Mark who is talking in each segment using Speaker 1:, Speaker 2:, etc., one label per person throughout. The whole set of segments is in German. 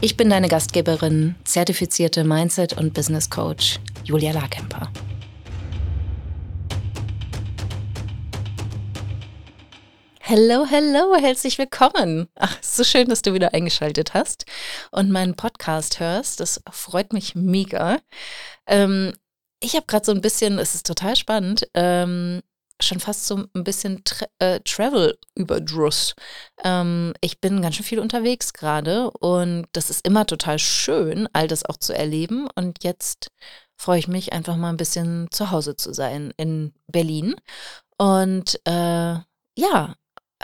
Speaker 1: Ich bin deine Gastgeberin, zertifizierte Mindset- und Business Coach Julia Larkemper. Hello, hello, herzlich willkommen. Ach, so schön, dass du wieder eingeschaltet hast und meinen Podcast hörst. Das freut mich mega. Ähm, ich habe gerade so ein bisschen, es ist total spannend, ähm, schon fast so ein bisschen Tra äh, Travel-Überdruss. Ähm, ich bin ganz schön viel unterwegs gerade und das ist immer total schön, all das auch zu erleben. Und jetzt freue ich mich einfach mal ein bisschen zu Hause zu sein in Berlin. Und äh, ja,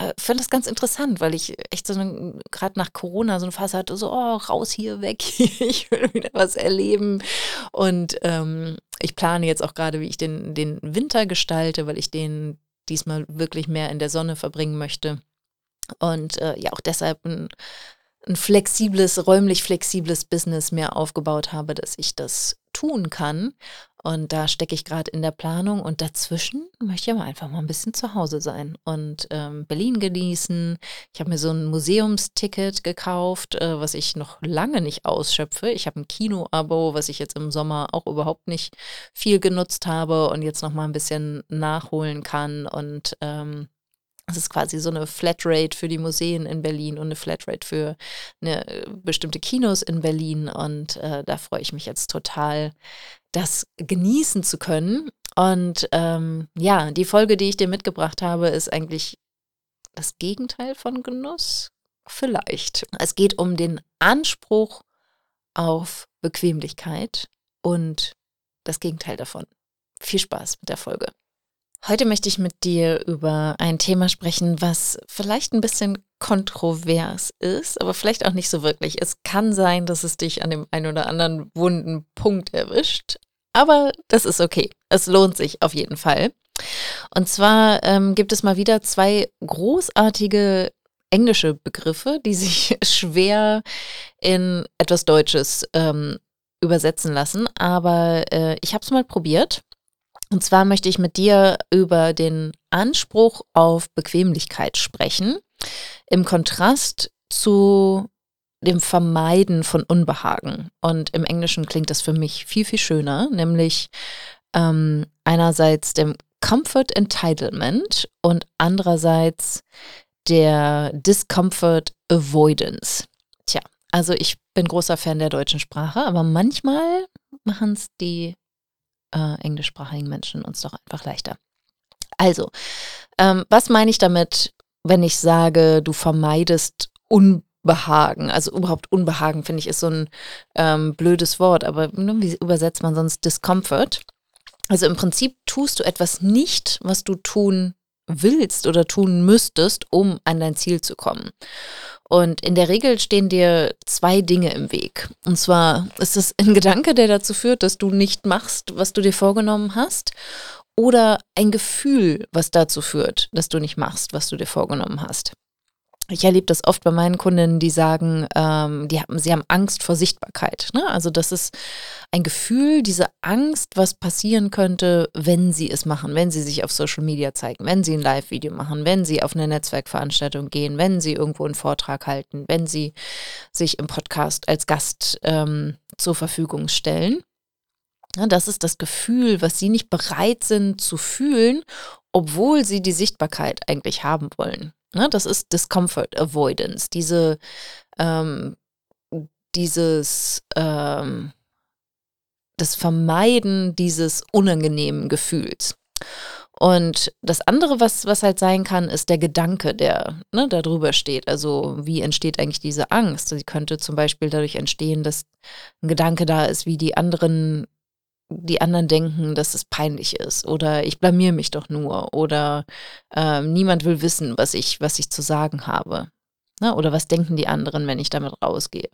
Speaker 1: äh, finde das ganz interessant, weil ich echt so gerade nach Corona so eine Phase hatte, so, oh, raus hier, weg, ich will wieder was erleben. Und ähm, ich plane jetzt auch gerade, wie ich den, den Winter gestalte, weil ich den diesmal wirklich mehr in der Sonne verbringen möchte. Und äh, ja, auch deshalb ein, ein flexibles, räumlich flexibles Business mehr aufgebaut habe, dass ich das tun kann. Und da stecke ich gerade in der Planung und dazwischen möchte ich aber einfach mal ein bisschen zu Hause sein und ähm, Berlin genießen. Ich habe mir so ein Museumsticket gekauft, äh, was ich noch lange nicht ausschöpfe. Ich habe ein Kino-Abo, was ich jetzt im Sommer auch überhaupt nicht viel genutzt habe und jetzt noch mal ein bisschen nachholen kann und ähm, es ist quasi so eine Flatrate für die Museen in Berlin und eine Flatrate für eine, bestimmte Kinos in Berlin. Und äh, da freue ich mich jetzt total, das genießen zu können. Und ähm, ja, die Folge, die ich dir mitgebracht habe, ist eigentlich das Gegenteil von Genuss. Vielleicht. Es geht um den Anspruch auf Bequemlichkeit und das Gegenteil davon. Viel Spaß mit der Folge. Heute möchte ich mit dir über ein Thema sprechen, was vielleicht ein bisschen kontrovers ist, aber vielleicht auch nicht so wirklich. Es kann sein, dass es dich an dem einen oder anderen wunden Punkt erwischt, aber das ist okay. Es lohnt sich auf jeden Fall. Und zwar ähm, gibt es mal wieder zwei großartige englische Begriffe, die sich schwer in etwas Deutsches ähm, übersetzen lassen, aber äh, ich habe es mal probiert und zwar möchte ich mit dir über den Anspruch auf Bequemlichkeit sprechen, im Kontrast zu dem Vermeiden von Unbehagen. Und im Englischen klingt das für mich viel, viel schöner, nämlich ähm, einerseits dem Comfort Entitlement und andererseits der Discomfort Avoidance. Tja, also ich bin großer Fan der deutschen Sprache, aber manchmal machen es die äh, englischsprachigen Menschen uns doch einfach leichter. Also, ähm, was meine ich damit, wenn ich sage, du vermeidest Unbehagen? Also überhaupt Unbehagen, finde ich, ist so ein ähm, blödes Wort, aber ne, wie übersetzt man sonst Discomfort? Also im Prinzip tust du etwas nicht, was du tun willst oder tun müsstest, um an dein Ziel zu kommen. Und in der Regel stehen dir zwei Dinge im Weg. Und zwar ist es ein Gedanke, der dazu führt, dass du nicht machst, was du dir vorgenommen hast, oder ein Gefühl, was dazu führt, dass du nicht machst, was du dir vorgenommen hast. Ich erlebe das oft bei meinen Kundinnen, die sagen, ähm, die haben, sie haben Angst vor Sichtbarkeit. Ne? Also das ist ein Gefühl, diese Angst, was passieren könnte, wenn sie es machen, wenn sie sich auf Social Media zeigen, wenn sie ein Live-Video machen, wenn sie auf eine Netzwerkveranstaltung gehen, wenn sie irgendwo einen Vortrag halten, wenn sie sich im Podcast als Gast ähm, zur Verfügung stellen. Ja, das ist das Gefühl, was sie nicht bereit sind zu fühlen, obwohl sie die Sichtbarkeit eigentlich haben wollen. Ne, das ist Discomfort Avoidance, diese, ähm, dieses, ähm, das Vermeiden dieses unangenehmen Gefühls. Und das andere, was, was halt sein kann, ist der Gedanke, der ne, da drüber steht. Also wie entsteht eigentlich diese Angst? Sie könnte zum Beispiel dadurch entstehen, dass ein Gedanke da ist, wie die anderen die anderen denken, dass es peinlich ist oder ich blamier mich doch nur oder äh, niemand will wissen, was ich, was ich zu sagen habe. Ne? Oder was denken die anderen, wenn ich damit rausgehe.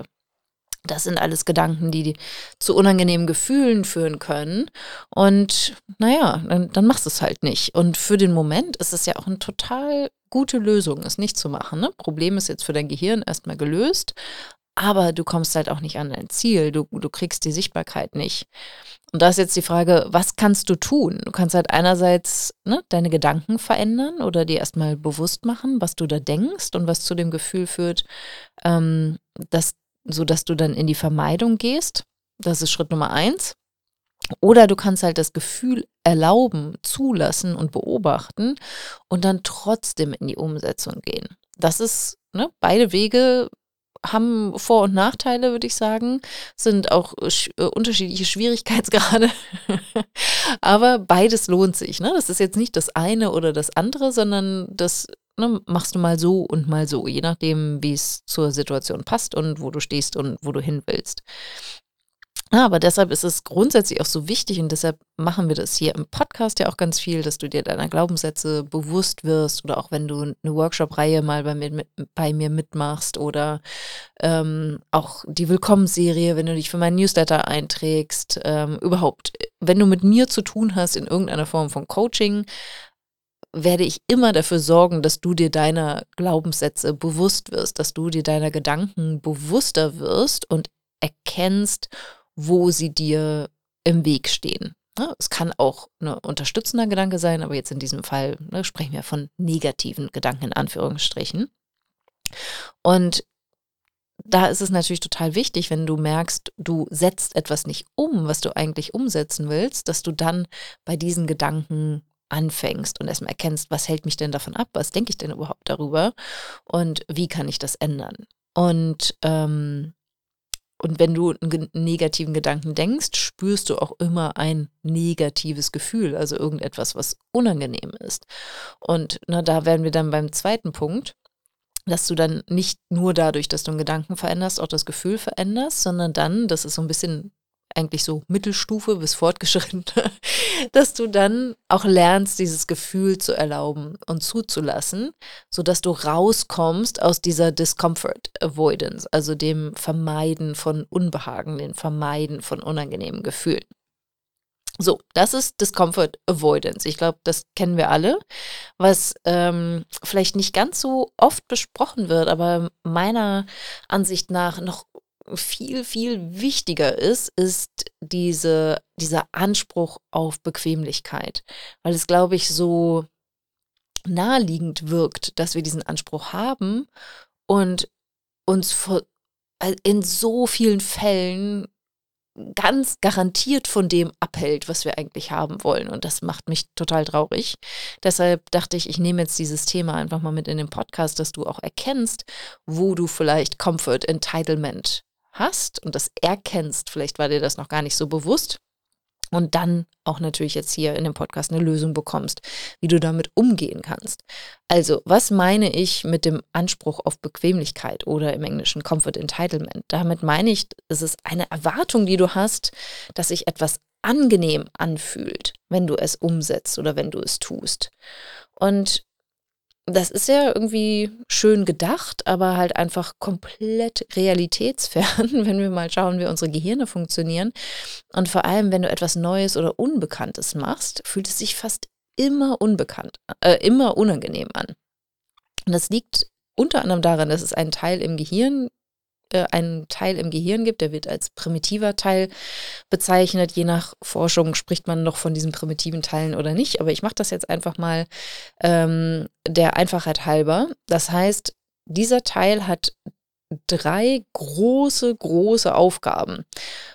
Speaker 1: Das sind alles Gedanken, die zu unangenehmen Gefühlen führen können. Und naja, dann, dann machst du es halt nicht. Und für den Moment ist es ja auch eine total gute Lösung, es nicht zu machen. Ne? Problem ist jetzt für dein Gehirn erstmal gelöst, aber du kommst halt auch nicht an dein Ziel. Du, du kriegst die Sichtbarkeit nicht. Und da ist jetzt die Frage, was kannst du tun? Du kannst halt einerseits ne, deine Gedanken verändern oder dir erstmal bewusst machen, was du da denkst und was zu dem Gefühl führt, ähm, dass sodass du dann in die Vermeidung gehst. Das ist Schritt Nummer eins. Oder du kannst halt das Gefühl erlauben, zulassen und beobachten und dann trotzdem in die Umsetzung gehen. Das ist, ne, beide Wege haben Vor- und Nachteile, würde ich sagen, sind auch äh, unterschiedliche Schwierigkeitsgrade. Aber beides lohnt sich. Ne? Das ist jetzt nicht das eine oder das andere, sondern das ne, machst du mal so und mal so, je nachdem, wie es zur Situation passt und wo du stehst und wo du hin willst. Ja, aber deshalb ist es grundsätzlich auch so wichtig und deshalb machen wir das hier im Podcast ja auch ganz viel, dass du dir deiner Glaubenssätze bewusst wirst oder auch wenn du eine Workshop-Reihe mal bei mir, mit, bei mir mitmachst oder ähm, auch die Willkommensserie, wenn du dich für meinen Newsletter einträgst, ähm, überhaupt, wenn du mit mir zu tun hast in irgendeiner Form von Coaching, werde ich immer dafür sorgen, dass du dir deiner Glaubenssätze bewusst wirst, dass du dir deiner Gedanken bewusster wirst und erkennst, wo sie dir im Weg stehen. Ne, es kann auch ein unterstützender Gedanke sein, aber jetzt in diesem Fall ne, sprechen wir von negativen Gedanken in Anführungsstrichen. Und da ist es natürlich total wichtig, wenn du merkst, du setzt etwas nicht um, was du eigentlich umsetzen willst, dass du dann bei diesen Gedanken anfängst und erstmal erkennst, was hält mich denn davon ab, was denke ich denn überhaupt darüber und wie kann ich das ändern. Und ähm, und wenn du einen negativen Gedanken denkst, spürst du auch immer ein negatives Gefühl, also irgendetwas, was unangenehm ist. Und na, da werden wir dann beim zweiten Punkt, dass du dann nicht nur dadurch, dass du einen Gedanken veränderst, auch das Gefühl veränderst, sondern dann, das ist so ein bisschen eigentlich so Mittelstufe bis fortgeschritten, dass du dann auch lernst, dieses Gefühl zu erlauben und zuzulassen, sodass du rauskommst aus dieser Discomfort Avoidance, also dem Vermeiden von Unbehagen, dem Vermeiden von unangenehmen Gefühlen. So, das ist Discomfort Avoidance. Ich glaube, das kennen wir alle, was ähm, vielleicht nicht ganz so oft besprochen wird, aber meiner Ansicht nach noch viel, viel wichtiger ist, ist diese, dieser Anspruch auf Bequemlichkeit. Weil es, glaube ich, so naheliegend wirkt, dass wir diesen Anspruch haben und uns äh, in so vielen Fällen ganz garantiert von dem abhält, was wir eigentlich haben wollen. Und das macht mich total traurig. Deshalb dachte ich, ich nehme jetzt dieses Thema einfach mal mit in den Podcast, dass du auch erkennst, wo du vielleicht Comfort, Entitlement hast und das erkennst, vielleicht war dir das noch gar nicht so bewusst, und dann auch natürlich jetzt hier in dem Podcast eine Lösung bekommst, wie du damit umgehen kannst. Also, was meine ich mit dem Anspruch auf Bequemlichkeit oder im Englischen Comfort Entitlement? Damit meine ich, es ist eine Erwartung, die du hast, dass sich etwas angenehm anfühlt, wenn du es umsetzt oder wenn du es tust. Und das ist ja irgendwie schön gedacht, aber halt einfach komplett realitätsfern, wenn wir mal schauen, wie unsere Gehirne funktionieren. Und vor allem, wenn du etwas Neues oder Unbekanntes machst, fühlt es sich fast immer unbekannt, äh, immer unangenehm an. Und das liegt unter anderem daran, dass es einen Teil im Gehirn einen Teil im Gehirn gibt, der wird als primitiver Teil bezeichnet. Je nach Forschung spricht man noch von diesen primitiven Teilen oder nicht, aber ich mache das jetzt einfach mal ähm, der Einfachheit halber. Das heißt, dieser Teil hat drei große, große Aufgaben.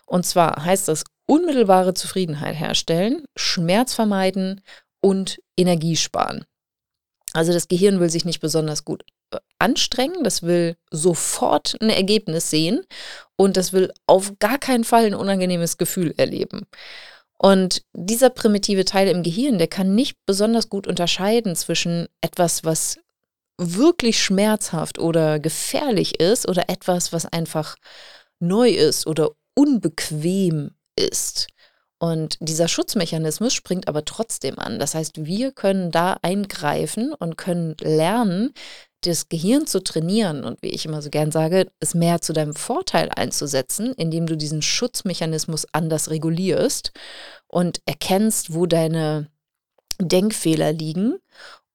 Speaker 1: Und zwar heißt das unmittelbare Zufriedenheit herstellen, Schmerz vermeiden und Energie sparen. Also das Gehirn will sich nicht besonders gut äh, anstrengen, das will sofort ein Ergebnis sehen und das will auf gar keinen Fall ein unangenehmes Gefühl erleben. Und dieser primitive Teil im Gehirn, der kann nicht besonders gut unterscheiden zwischen etwas, was wirklich schmerzhaft oder gefährlich ist oder etwas, was einfach neu ist oder unbequem ist. Und dieser Schutzmechanismus springt aber trotzdem an. Das heißt, wir können da eingreifen und können lernen, das Gehirn zu trainieren und wie ich immer so gern sage, es mehr zu deinem Vorteil einzusetzen, indem du diesen Schutzmechanismus anders regulierst und erkennst, wo deine Denkfehler liegen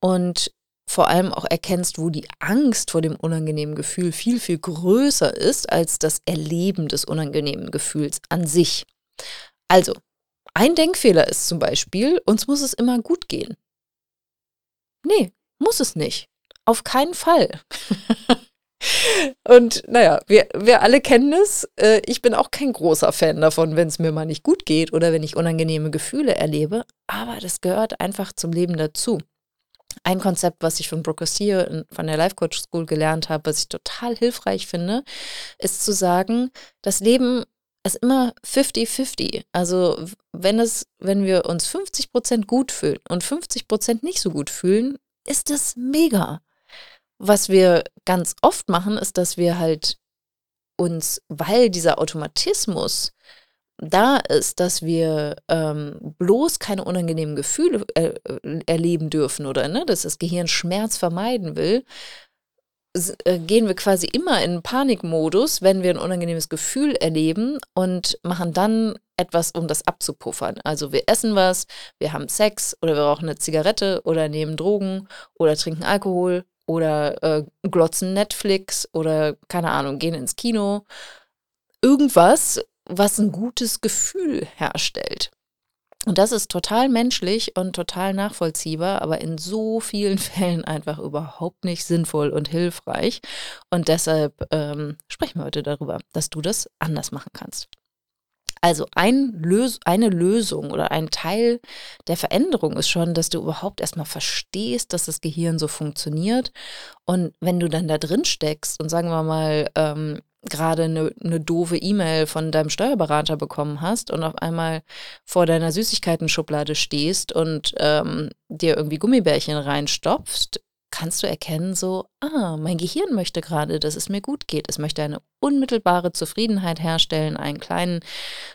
Speaker 1: und vor allem auch erkennst, wo die Angst vor dem unangenehmen Gefühl viel, viel größer ist als das Erleben des unangenehmen Gefühls an sich. Also, ein Denkfehler ist zum Beispiel, uns muss es immer gut gehen. Nee, muss es nicht. Auf keinen Fall. Und naja, wir, wir alle kennen es. Äh, ich bin auch kein großer Fan davon, wenn es mir mal nicht gut geht oder wenn ich unangenehme Gefühle erlebe. Aber das gehört einfach zum Leben dazu. Ein Konzept, was ich von Brooke Castillo von der Life Coach School gelernt habe, was ich total hilfreich finde, ist zu sagen, das Leben ist immer 50-50. Also wenn es, wenn wir uns 50 Prozent gut fühlen und 50 Prozent nicht so gut fühlen, ist das mega. Was wir ganz oft machen, ist, dass wir halt uns, weil dieser Automatismus da ist, dass wir ähm, bloß keine unangenehmen Gefühle äh, erleben dürfen oder ne, dass das Gehirn Schmerz vermeiden will, äh, gehen wir quasi immer in Panikmodus, wenn wir ein unangenehmes Gefühl erleben und machen dann etwas, um das abzupuffern. Also wir essen was, wir haben Sex oder wir rauchen eine Zigarette oder nehmen Drogen oder trinken Alkohol oder äh, glotzen Netflix oder keine Ahnung, gehen ins Kino. Irgendwas, was ein gutes Gefühl herstellt. Und das ist total menschlich und total nachvollziehbar, aber in so vielen Fällen einfach überhaupt nicht sinnvoll und hilfreich. Und deshalb ähm, sprechen wir heute darüber, dass du das anders machen kannst. Also ein Lös eine Lösung oder ein Teil der Veränderung ist schon, dass du überhaupt erstmal verstehst, dass das Gehirn so funktioniert. Und wenn du dann da drin steckst und sagen wir mal, ähm, gerade eine, eine doofe E-Mail von deinem Steuerberater bekommen hast und auf einmal vor deiner Süßigkeiten-Schublade stehst und ähm, dir irgendwie Gummibärchen reinstopfst, kannst du erkennen, so, ah, mein Gehirn möchte gerade, dass es mir gut geht. Es möchte eine unmittelbare Zufriedenheit herstellen, einen kleinen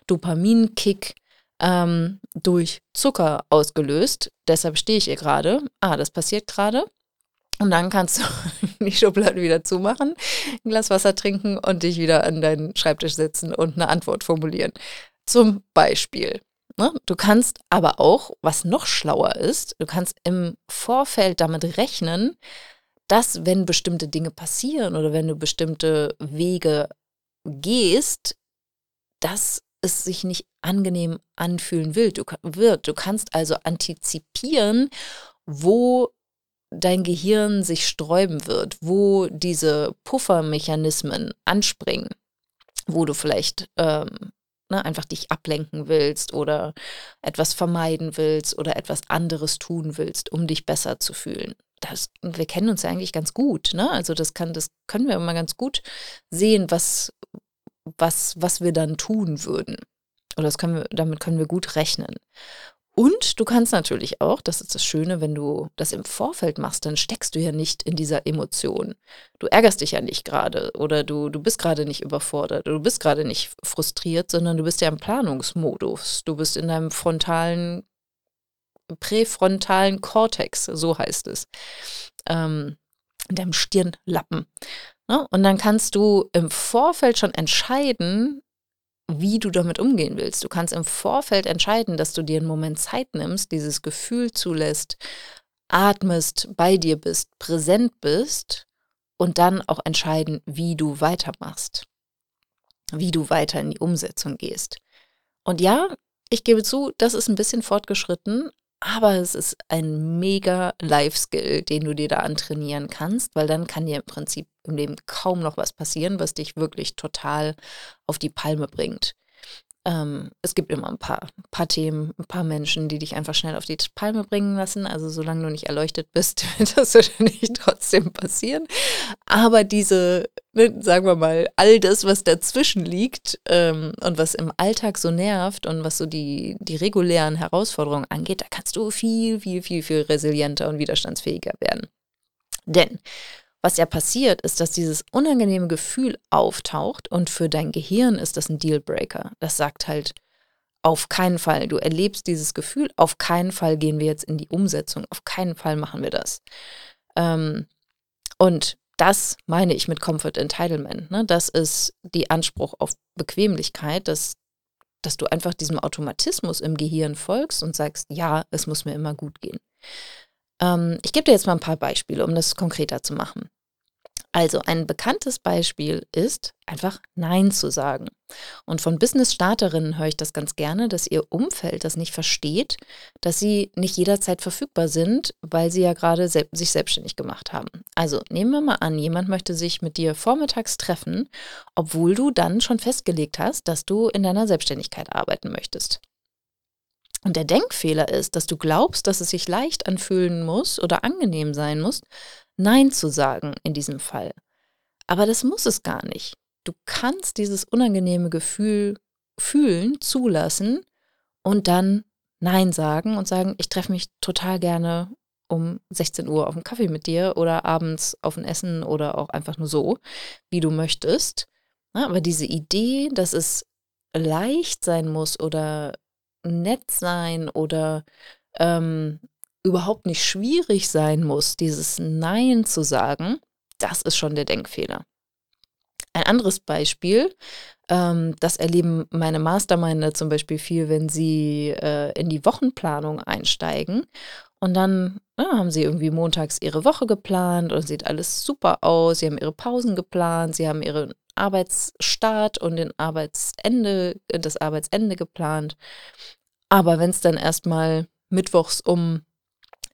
Speaker 1: Dopaminkick ähm, durch Zucker ausgelöst. Deshalb stehe ich hier gerade. Ah, das passiert gerade. Und dann kannst du die Schublade wieder zumachen, ein Glas Wasser trinken und dich wieder an deinen Schreibtisch setzen und eine Antwort formulieren. Zum Beispiel. Ne? Du kannst aber auch, was noch schlauer ist, du kannst im Vorfeld damit rechnen, dass wenn bestimmte Dinge passieren oder wenn du bestimmte Wege gehst, dass es sich nicht angenehm anfühlen will. Du, wird. du kannst also antizipieren, wo dein Gehirn sich sträuben wird, wo diese Puffermechanismen anspringen, wo du vielleicht ähm, ne, einfach dich ablenken willst oder etwas vermeiden willst oder etwas anderes tun willst, um dich besser zu fühlen. Das, wir kennen uns ja eigentlich ganz gut, ne? Also das kann, das können wir immer ganz gut sehen, was, was, was wir dann tun würden. Oder das können wir, damit können wir gut rechnen. Und du kannst natürlich auch, das ist das Schöne, wenn du das im Vorfeld machst, dann steckst du ja nicht in dieser Emotion. Du ärgerst dich ja nicht gerade oder du, du bist gerade nicht überfordert oder du bist gerade nicht frustriert, sondern du bist ja im Planungsmodus. Du bist in deinem frontalen, präfrontalen Kortex, so heißt es. Ähm, in deinem Stirnlappen. Ne? Und dann kannst du im Vorfeld schon entscheiden, wie du damit umgehen willst. Du kannst im Vorfeld entscheiden, dass du dir einen Moment Zeit nimmst, dieses Gefühl zulässt, atmest, bei dir bist, präsent bist und dann auch entscheiden, wie du weitermachst, wie du weiter in die Umsetzung gehst. Und ja, ich gebe zu, das ist ein bisschen fortgeschritten, aber es ist ein mega Life-Skill, den du dir da antrainieren kannst, weil dann kann dir im Prinzip im Leben kaum noch was passieren, was dich wirklich total auf die Palme bringt. Ähm, es gibt immer ein paar, paar Themen, ein paar Menschen, die dich einfach schnell auf die Palme bringen lassen. Also solange du nicht erleuchtet bist, wird das wahrscheinlich trotzdem passieren. Aber diese, ne, sagen wir mal, all das, was dazwischen liegt ähm, und was im Alltag so nervt und was so die, die regulären Herausforderungen angeht, da kannst du viel, viel, viel, viel resilienter und widerstandsfähiger werden. Denn was ja passiert, ist, dass dieses unangenehme Gefühl auftaucht und für dein Gehirn ist das ein Dealbreaker. Das sagt halt, auf keinen Fall, du erlebst dieses Gefühl, auf keinen Fall gehen wir jetzt in die Umsetzung, auf keinen Fall machen wir das. Ähm, Und das meine ich mit Comfort Entitlement. Ne? Das ist die Anspruch auf Bequemlichkeit, dass, dass du einfach diesem Automatismus im Gehirn folgst und sagst, ja, es muss mir immer gut gehen. Ähm, ich gebe dir jetzt mal ein paar Beispiele, um das konkreter zu machen. Also ein bekanntes Beispiel ist einfach Nein zu sagen. Und von Business-Starterinnen höre ich das ganz gerne, dass ihr Umfeld das nicht versteht, dass sie nicht jederzeit verfügbar sind, weil sie ja gerade se sich selbstständig gemacht haben. Also nehmen wir mal an, jemand möchte sich mit dir vormittags treffen, obwohl du dann schon festgelegt hast, dass du in deiner Selbstständigkeit arbeiten möchtest. Und der Denkfehler ist, dass du glaubst, dass es sich leicht anfühlen muss oder angenehm sein muss, Nein zu sagen in diesem Fall. Aber das muss es gar nicht. Du kannst dieses unangenehme Gefühl fühlen, zulassen und dann Nein sagen und sagen, ich treffe mich total gerne um 16 Uhr auf einen Kaffee mit dir oder abends auf ein Essen oder auch einfach nur so, wie du möchtest. aber diese Idee, dass es leicht sein muss oder nett sein oder ähm, überhaupt nicht schwierig sein muss, dieses Nein zu sagen, das ist schon der Denkfehler. Ein anderes Beispiel, ähm, das erleben meine Masterminder zum Beispiel viel, wenn sie äh, in die Wochenplanung einsteigen. Und dann ja, haben sie irgendwie montags ihre Woche geplant und sieht alles super aus. Sie haben ihre Pausen geplant, sie haben ihren Arbeitsstart und den Arbeitsende, das Arbeitsende geplant. Aber wenn es dann erstmal mittwochs um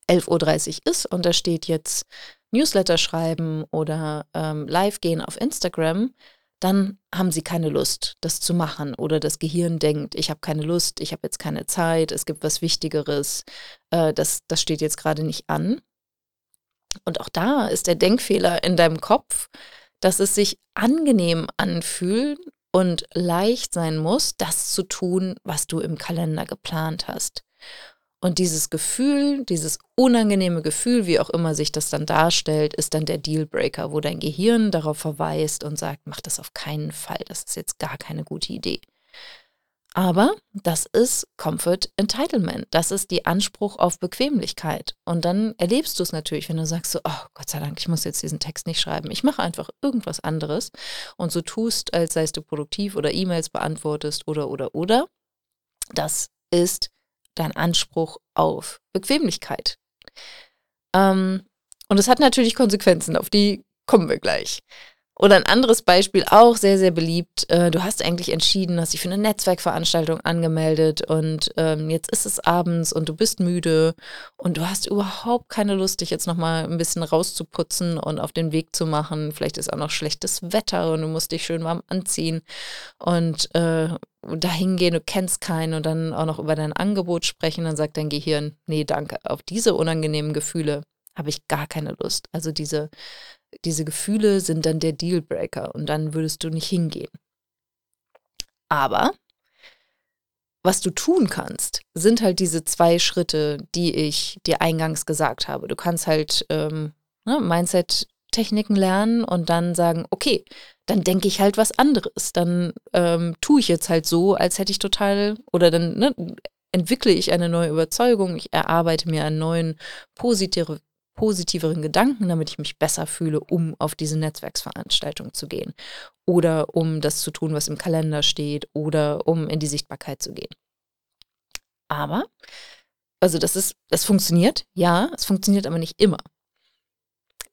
Speaker 1: 11.30 Uhr ist und da steht jetzt Newsletter schreiben oder ähm, live gehen auf Instagram, dann haben sie keine Lust, das zu machen. Oder das Gehirn denkt, ich habe keine Lust, ich habe jetzt keine Zeit, es gibt was Wichtigeres, äh, das, das steht jetzt gerade nicht an. Und auch da ist der Denkfehler in deinem Kopf, dass es sich angenehm anfühlt und leicht sein muss, das zu tun, was du im Kalender geplant hast. Und dieses Gefühl, dieses unangenehme Gefühl, wie auch immer sich das dann darstellt, ist dann der Dealbreaker, wo dein Gehirn darauf verweist und sagt, mach das auf keinen Fall, das ist jetzt gar keine gute Idee. Aber das ist Comfort Entitlement. Das ist die Anspruch auf Bequemlichkeit. Und dann erlebst du es natürlich, wenn du sagst so, oh Gott sei Dank, ich muss jetzt diesen Text nicht schreiben. Ich mache einfach irgendwas anderes und so tust, als seist du produktiv oder E-Mails beantwortest oder, oder, oder. Das ist dein Anspruch auf Bequemlichkeit. Ähm, und es hat natürlich Konsequenzen, auf die kommen wir gleich. Oder ein anderes Beispiel, auch sehr, sehr beliebt. Äh, du hast eigentlich entschieden, hast dich für eine Netzwerkveranstaltung angemeldet und ähm, jetzt ist es abends und du bist müde und du hast überhaupt keine Lust, dich jetzt nochmal ein bisschen rauszuputzen und auf den Weg zu machen. Vielleicht ist auch noch schlechtes Wetter und du musst dich schön warm anziehen und äh, dahin gehen, du kennst keinen und dann auch noch über dein Angebot sprechen, dann sagt dein Gehirn, nee, danke, auf diese unangenehmen Gefühle habe ich gar keine Lust. Also diese diese Gefühle sind dann der Dealbreaker und dann würdest du nicht hingehen. Aber was du tun kannst, sind halt diese zwei Schritte, die ich dir eingangs gesagt habe. Du kannst halt ähm, ne, Mindset-Techniken lernen und dann sagen, okay, dann denke ich halt was anderes. Dann ähm, tue ich jetzt halt so, als hätte ich total, oder dann ne, entwickle ich eine neue Überzeugung, ich erarbeite mir einen neuen positive, positiveren Gedanken, damit ich mich besser fühle, um auf diese Netzwerksveranstaltung zu gehen oder um das zu tun, was im Kalender steht oder um in die Sichtbarkeit zu gehen. Aber, also das ist, das funktioniert, ja, es funktioniert aber nicht immer.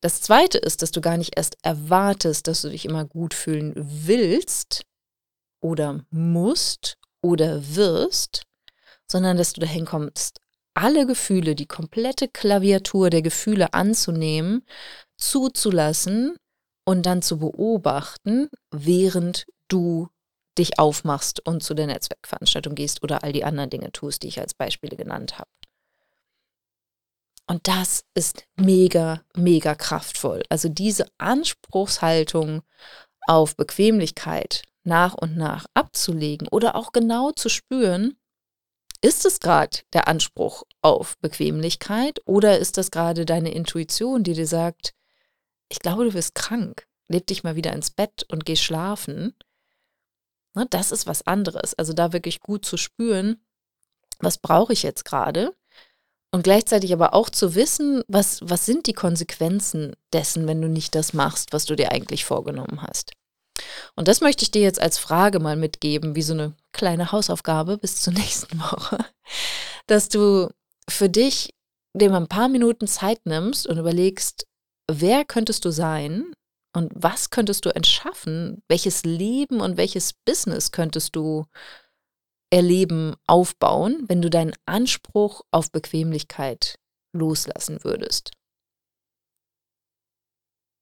Speaker 1: Das zweite ist, dass du gar nicht erst erwartest, dass du dich immer gut fühlen willst oder musst oder wirst, sondern dass du dahin kommst, alle Gefühle, die komplette Klaviatur der Gefühle anzunehmen, zuzulassen und dann zu beobachten, während du dich aufmachst und zu der Netzwerkveranstaltung gehst oder all die anderen Dinge tust, die ich als Beispiele genannt habe. Und das ist mega, mega kraftvoll. Also diese Anspruchshaltung auf Bequemlichkeit nach und nach abzulegen oder auch genau zu spüren, ist es gerade der Anspruch auf Bequemlichkeit oder ist das gerade deine Intuition, die dir sagt, ich glaube, du wirst krank, leg dich mal wieder ins Bett und geh schlafen? Ne, das ist was anderes. Also da wirklich gut zu spüren, was brauche ich jetzt gerade? Und gleichzeitig aber auch zu wissen, was, was sind die Konsequenzen dessen, wenn du nicht das machst, was du dir eigentlich vorgenommen hast. Und das möchte ich dir jetzt als Frage mal mitgeben, wie so eine kleine Hausaufgabe bis zur nächsten Woche, dass du für dich dir mal ein paar Minuten Zeit nimmst und überlegst, wer könntest du sein und was könntest du entschaffen, welches Leben und welches Business könntest du erleben, aufbauen, wenn du deinen Anspruch auf Bequemlichkeit loslassen würdest.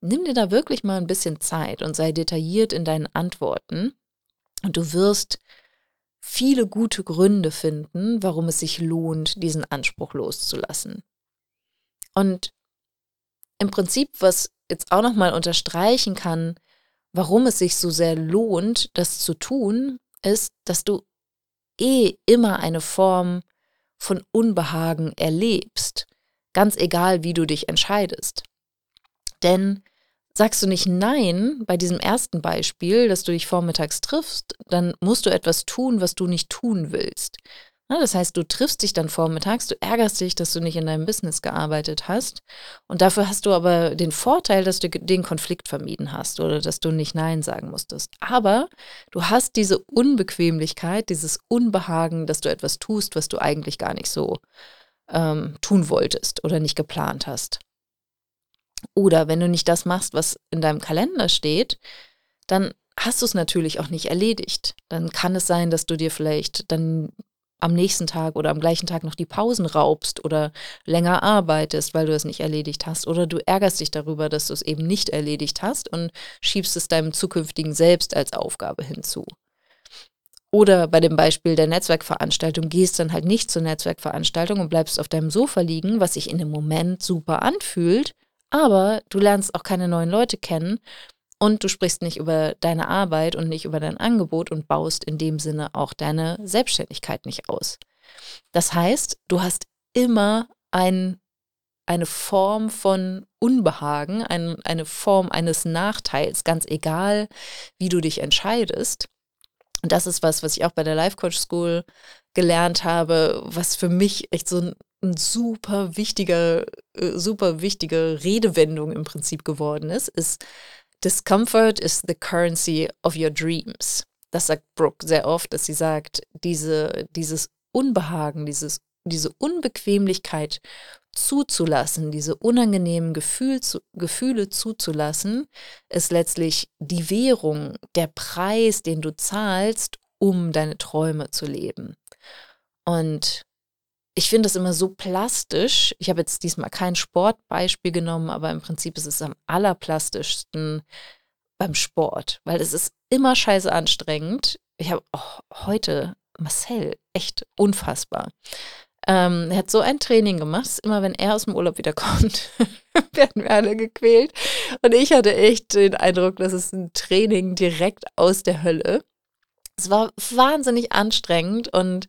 Speaker 1: Nimm dir da wirklich mal ein bisschen Zeit und sei detailliert in deinen Antworten und du wirst viele gute Gründe finden, warum es sich lohnt, diesen Anspruch loszulassen. Und im Prinzip, was jetzt auch nochmal unterstreichen kann, warum es sich so sehr lohnt, das zu tun, ist, dass du eh immer eine Form von Unbehagen erlebst, ganz egal, wie du dich entscheidest. Denn sagst du nicht Nein bei diesem ersten Beispiel, dass du dich vormittags triffst, dann musst du etwas tun, was du nicht tun willst. Das heißt, du triffst dich dann vormittags, du ärgerst dich, dass du nicht in deinem Business gearbeitet hast. Und dafür hast du aber den Vorteil, dass du den Konflikt vermieden hast oder dass du nicht Nein sagen musstest. Aber du hast diese Unbequemlichkeit, dieses Unbehagen, dass du etwas tust, was du eigentlich gar nicht so ähm, tun wolltest oder nicht geplant hast. Oder wenn du nicht das machst, was in deinem Kalender steht, dann hast du es natürlich auch nicht erledigt. Dann kann es sein, dass du dir vielleicht dann am nächsten Tag oder am gleichen Tag noch die Pausen raubst oder länger arbeitest, weil du es nicht erledigt hast. Oder du ärgerst dich darüber, dass du es eben nicht erledigt hast und schiebst es deinem zukünftigen Selbst als Aufgabe hinzu. Oder bei dem Beispiel der Netzwerkveranstaltung gehst dann halt nicht zur Netzwerkveranstaltung und bleibst auf deinem Sofa liegen, was sich in dem Moment super anfühlt, aber du lernst auch keine neuen Leute kennen und du sprichst nicht über deine Arbeit und nicht über dein Angebot und baust in dem Sinne auch deine Selbstständigkeit nicht aus. Das heißt, du hast immer ein, eine Form von Unbehagen, ein, eine Form eines Nachteils, ganz egal, wie du dich entscheidest. Und das ist was, was ich auch bei der Life Coach School gelernt habe, was für mich echt so ein, ein super wichtiger, äh, super wichtige Redewendung im Prinzip geworden ist, ist Discomfort is the currency of your dreams. Das sagt Brooke sehr oft, dass sie sagt, diese, dieses Unbehagen, dieses, diese Unbequemlichkeit zuzulassen, diese unangenehmen Gefühl zu, Gefühle zuzulassen, ist letztlich die Währung, der Preis, den du zahlst, um deine Träume zu leben. Und ich finde das immer so plastisch. Ich habe jetzt diesmal kein Sportbeispiel genommen, aber im Prinzip ist es am allerplastischsten beim Sport, weil es ist immer scheiße anstrengend. Ich habe oh, heute Marcel, echt unfassbar. Ähm, er hat so ein Training gemacht, immer wenn er aus dem Urlaub wiederkommt, werden wir alle gequält. Und ich hatte echt den Eindruck, das ist ein Training direkt aus der Hölle. Es war wahnsinnig anstrengend und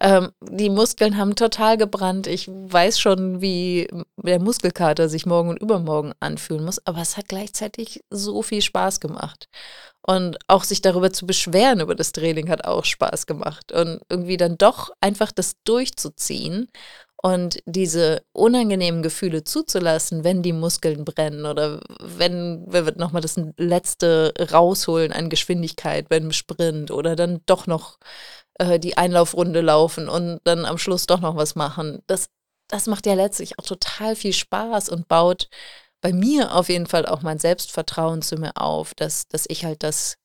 Speaker 1: ähm, die Muskeln haben total gebrannt. Ich weiß schon, wie der Muskelkater sich morgen und übermorgen anfühlen muss, aber es hat gleichzeitig so viel Spaß gemacht. Und auch sich darüber zu beschweren über das Training hat auch Spaß gemacht. Und irgendwie dann doch einfach das durchzuziehen und diese unangenehmen Gefühle zuzulassen, wenn die Muskeln brennen oder wenn wir nochmal das letzte rausholen an Geschwindigkeit beim Sprint oder dann doch noch äh, die Einlaufrunde laufen und dann am Schluss doch noch was machen. Das, das macht ja letztlich auch total viel Spaß und baut bei mir auf jeden Fall auch mein Selbstvertrauen zu mir auf, dass, dass ich halt das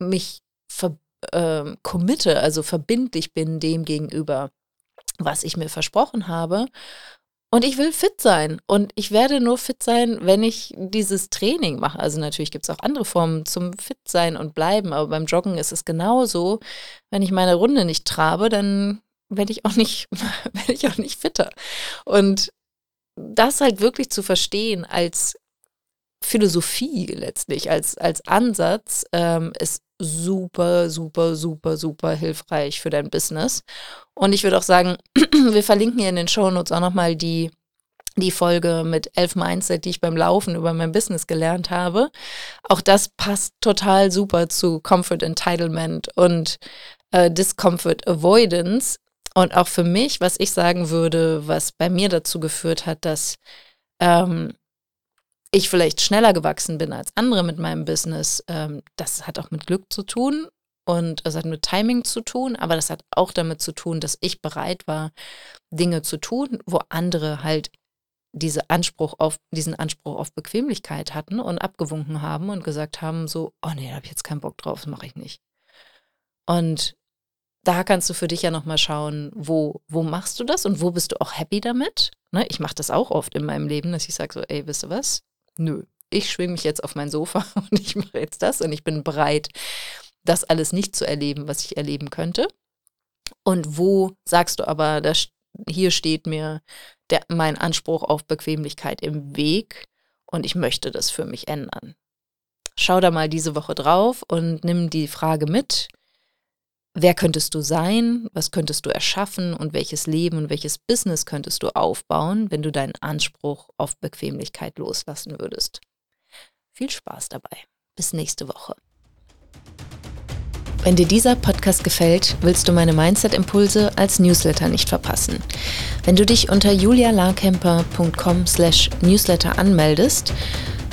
Speaker 1: mich ver, äh, committe, also verbindlich bin dem gegenüber, was ich mir versprochen habe und ich will fit sein. Und ich werde nur fit sein, wenn ich dieses Training mache. Also natürlich gibt es auch andere Formen zum Fit sein und bleiben. Aber beim Joggen ist es genauso. Wenn ich meine Runde nicht trabe, dann werde ich auch nicht, werde ich auch nicht fitter. Und das halt wirklich zu verstehen als Philosophie letztlich, als, als Ansatz, ähm, ist super, super, super, super hilfreich für dein Business. Und ich würde auch sagen, wir verlinken hier in den Shownotes auch nochmal die, die Folge mit elf Mindset, die ich beim Laufen über mein Business gelernt habe. Auch das passt total super zu Comfort Entitlement und äh, Discomfort Avoidance, Und auch für mich, was ich sagen würde, was bei mir dazu geführt hat, dass ähm, ich vielleicht schneller gewachsen bin als andere mit meinem Business, ähm, das hat auch mit Glück zu tun und es hat mit Timing zu tun, aber das hat auch damit zu tun, dass ich bereit war, Dinge zu tun, wo andere halt diese Anspruch auf, diesen Anspruch auf Bequemlichkeit hatten und abgewunken haben und gesagt haben, so, oh nee, da habe ich jetzt keinen Bock drauf, das mache ich nicht. Und da kannst du für dich ja nochmal schauen, wo, wo machst du das und wo bist du auch happy damit? Ne, ich mache das auch oft in meinem Leben, dass ich sage so, ey, wisst ihr was? Nö, ich schwinge mich jetzt auf mein Sofa und ich mache jetzt das und ich bin bereit, das alles nicht zu erleben, was ich erleben könnte. Und wo sagst du aber, das, hier steht mir der, mein Anspruch auf Bequemlichkeit im Weg und ich möchte das für mich ändern. Schau da mal diese Woche drauf und nimm die Frage mit, wer könntest du sein, was könntest du erschaffen und welches Leben und welches Business könntest du aufbauen, wenn du deinen Anspruch auf Bequemlichkeit loslassen würdest. Viel Spaß dabei. Bis nächste Woche. Wenn dir dieser Podcast gefällt, willst du meine Mindset-Impulse als Newsletter nicht verpassen. Wenn du dich unter julialarkemper.com slash newsletter anmeldest,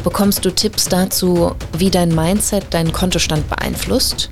Speaker 1: bekommst du Tipps dazu, wie dein Mindset deinen Kontostand beeinflusst,